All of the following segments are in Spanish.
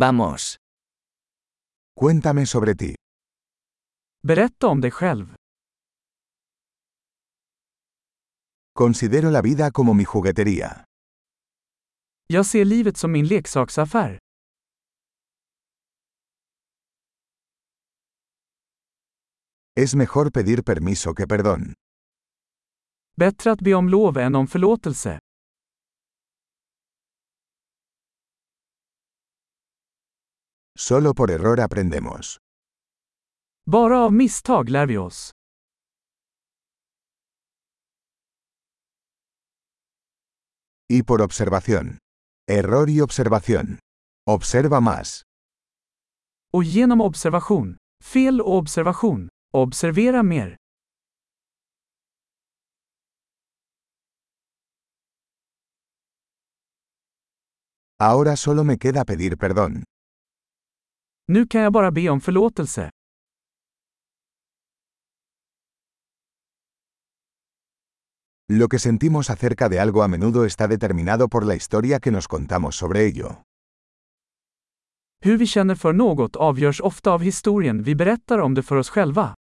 Vamos. Cuéntame sobre ti. Berätta om dig själv. Considero la vida como mi juguetería. Jag ser livet som min leksaksaffär. Es mejor pedir permiso que perdón. Bättre att be om lov än om förlåtelse. Solo por error aprendemos. Bara av misstag lär vi oss. Y por observación. Error y observación. Observa más. Och genom observation. Fel och observation. Observera mer. Ahora solo me queda pedir perdón. Nu kan jag bara be om förlåtelse. Lo que sentimos acerca de algo a menudo está determinado por la historia que nos contamos sobre ello. Hur vi känner för något avgörs ofta av historien vi berättar om det för oss själva.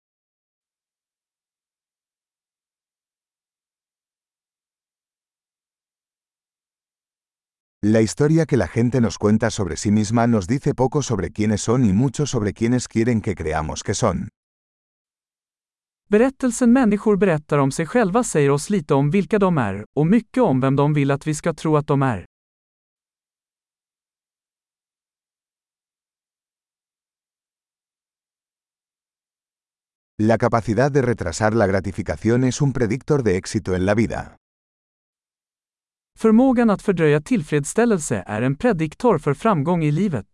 La historia que la gente nos cuenta sobre sí misma nos dice poco sobre quiénes son y mucho sobre quiénes quieren que creamos que son. Berättelsen människor berättar om sig själva säger oss lite om vilka de är, och mycket om vem de vill att vi ska tro att de är. La capacidad de retrasar la gratificación es un predictor de éxito en la vida. Förmågan att fördröja tillfredsställelse är en prediktor för framgång i livet.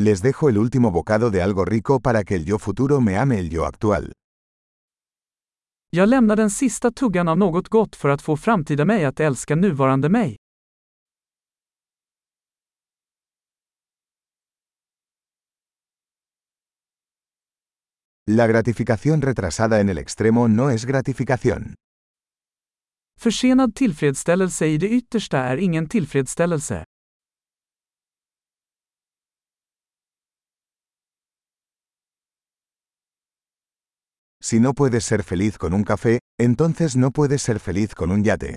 Les dejo el último bocado de algo rico para que el yo futuro me ame el yo actual. Jag lämnar den sista tuggan av något gott för att få framtida mig att älska nuvarande mig. La gratificación retrasada en el extremo no es gratificación. Försenad tillfredsställelse i det yttersta är ingen tillfredsställelse. Si no puedes ser feliz con un café, entonces no puedes ser feliz con un yate.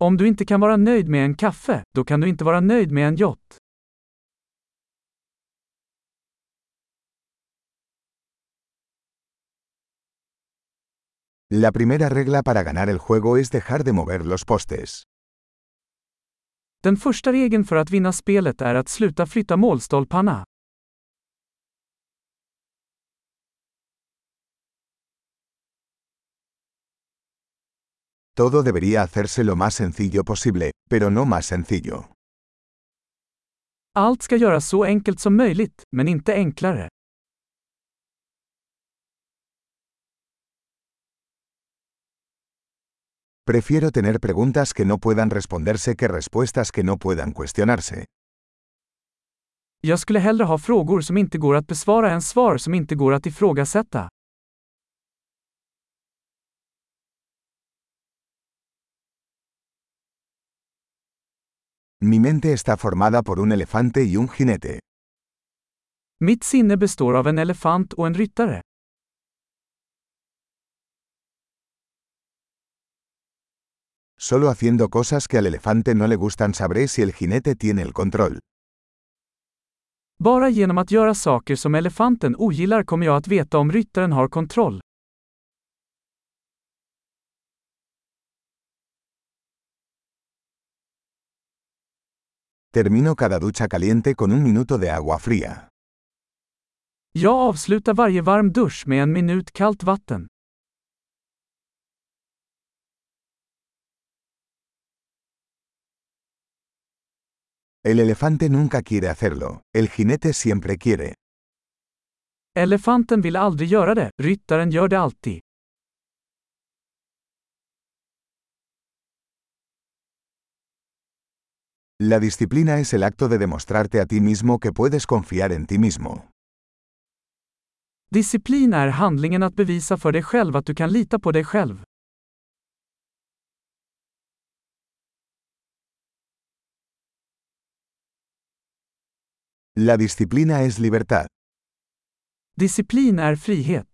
Om du inte kan vara nöjd med en kaffe, då kan du inte vara nöjd med en yacht. La primera regla para ganar el juego es dejar de mover los postes. Den första regeln för att vinna spelet är att sluta flytta målstolparna. Todo debería hacerse lo más sencillo posible, pero no más sencillo. Allt ska göras så enkelt som möjligt, men inte enklare. Prefiero tener preguntas que no puedan responderse que respuestas que no puedan cuestionarse. Jag skulle hellre ha frågor som inte går att besvara än svar som inte går att ifrågasätta. Mi mente está formada por un elefante y un jinete. Mitt sinne består av en elefant och en ryttare. Solo haciendo cosas que al elefante no le gustan sabré si el jinete tiene el control. Bara genom att göra saker som elefanten ogillar kommer jag att veta om ryttaren har kontroll. Termino cada ducha caliente con un minuto de agua fría. Jag avslutar varje varm dusch med en minut kallt vatten. El elefante nunca quiere hacerlo, el jinete siempre quiere. Elefanten vill aldrig göra det, ryttaren gör det alltid. La disciplina es el acto de demostrarte a ti mismo que puedes confiar en ti mismo. Disciplin är handlingen att bevisa för dig själv att du kan lita på dig själv. La disciplina es libertad. Disciplin är frihet.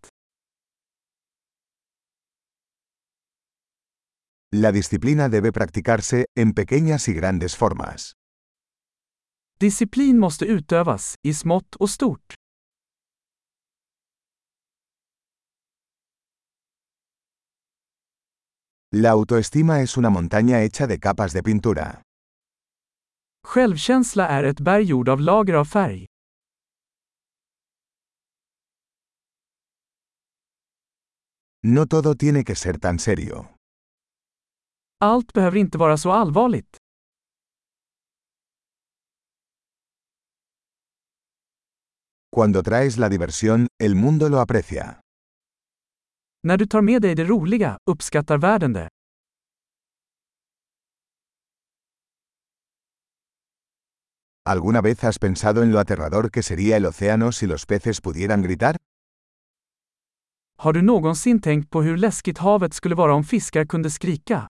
La disciplina debe practicarse, en pequeñas y grandes formas. Disciplin måste utövas, i smått och stort. La autoestima es una montaña hecha de capas de pintura. Självkänsla är ett berg gjord av lager av färg. No todo tiene que ser tan serio. Allt behöver inte vara så allvarligt. Cuando traes la diversión, el mundo lo aprecia. När du tar med dig det roliga, uppskattar världen det. ¿Alguna vez has pensado en lo aterrador que sería el océano si los peces pudieran gritar? Har du någonsin tänkt på hur läskigt havet skulle vara om fiskar kunde skrika?